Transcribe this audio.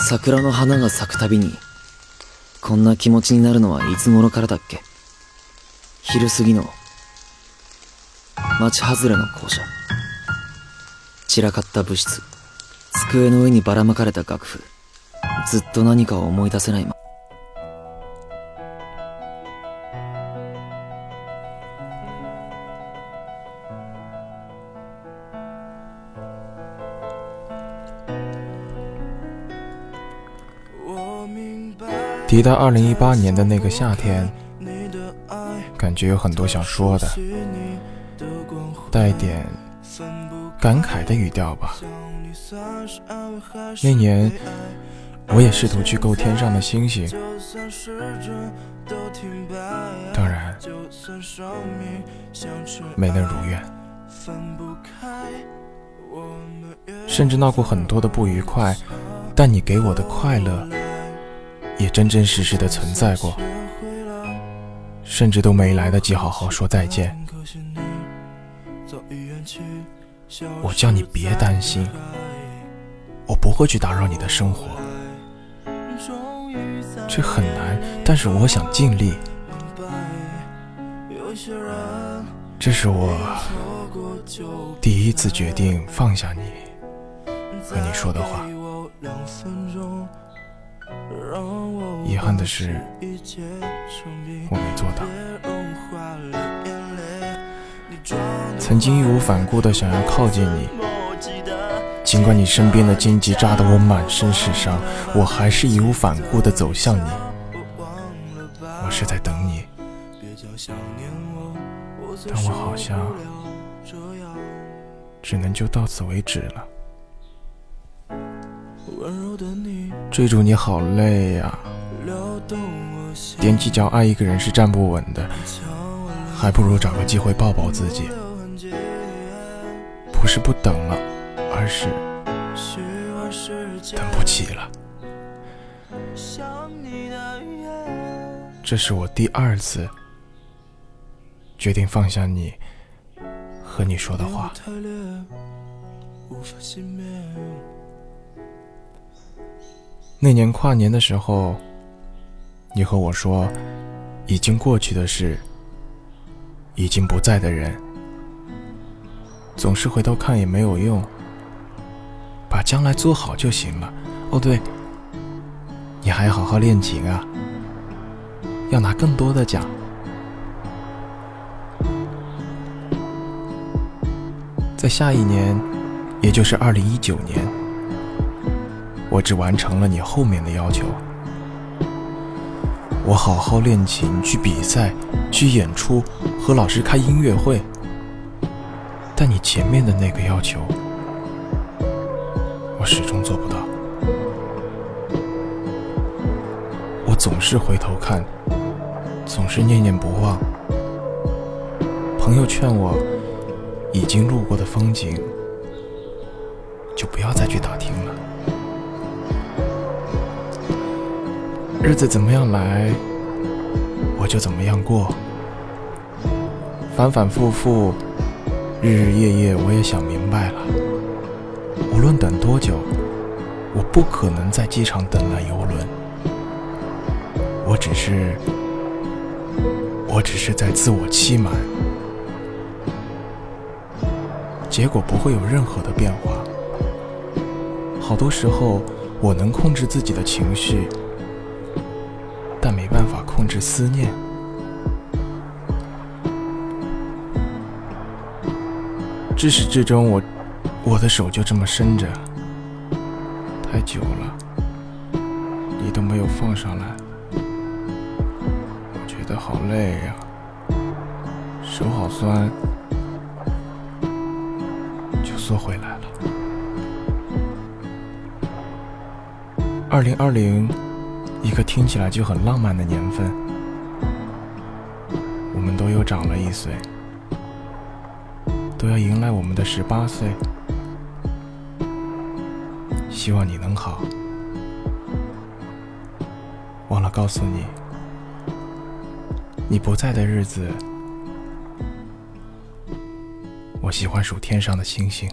桜の花が咲くたびに、こんな気持ちになるのはいつ頃からだっけ？昼過ぎの、町外れの校舎。散らかった部室。机の上にばらまかれた楽譜。ずっと何かを思い出せないま。提到二零一八年的那个夏天，感觉有很多想说的，带点感慨的语调吧。那年，我也试图去够天上的星星，当然没能如愿，甚至闹过很多的不愉快，但你给我的快乐。也真真实实的存在过，甚至都没来得及好好说再见。我叫你别担心，我不会去打扰你的生活。这很难，但是我想尽力。这是我第一次决定放下你和你说的话。遗憾的是，我没做到。曾经义无反顾的想要靠近你，尽管你身边的荆棘扎得我满身是伤，我还是义无反顾的走向你。我是在等你，但我好像只能就到此为止了。追逐你好累呀，踮起脚爱一个人是站不稳的，还不如找个机会抱抱自己。不是不等了，而是等不起了。这是我第二次决定放下你和你说的话。那年跨年的时候，你和我说，已经过去的事，已经不在的人，总是回头看也没有用，把将来做好就行了。哦，对，你还要好好练琴啊，要拿更多的奖。在下一年，也就是二零一九年。我只完成了你后面的要求，我好好练琴，去比赛，去演出，和老师开音乐会。但你前面的那个要求，我始终做不到。我总是回头看，总是念念不忘。朋友劝我，已经路过的风景，就不要再去打听了。日子怎么样来，我就怎么样过。反反复复，日日夜夜，我也想明白了。无论等多久，我不可能在机场等那游轮。我只是，我只是在自我欺瞒。结果不会有任何的变化。好多时候，我能控制自己的情绪。但没办法控制思念。至始至终，我我的手就这么伸着，太久了，你都没有放上来，我觉得好累呀，手好酸，就缩回来了。二零二零。一个听起来就很浪漫的年份，我们都又长了一岁，都要迎来我们的十八岁。希望你能好。忘了告诉你，你不在的日子，我喜欢数天上的星星。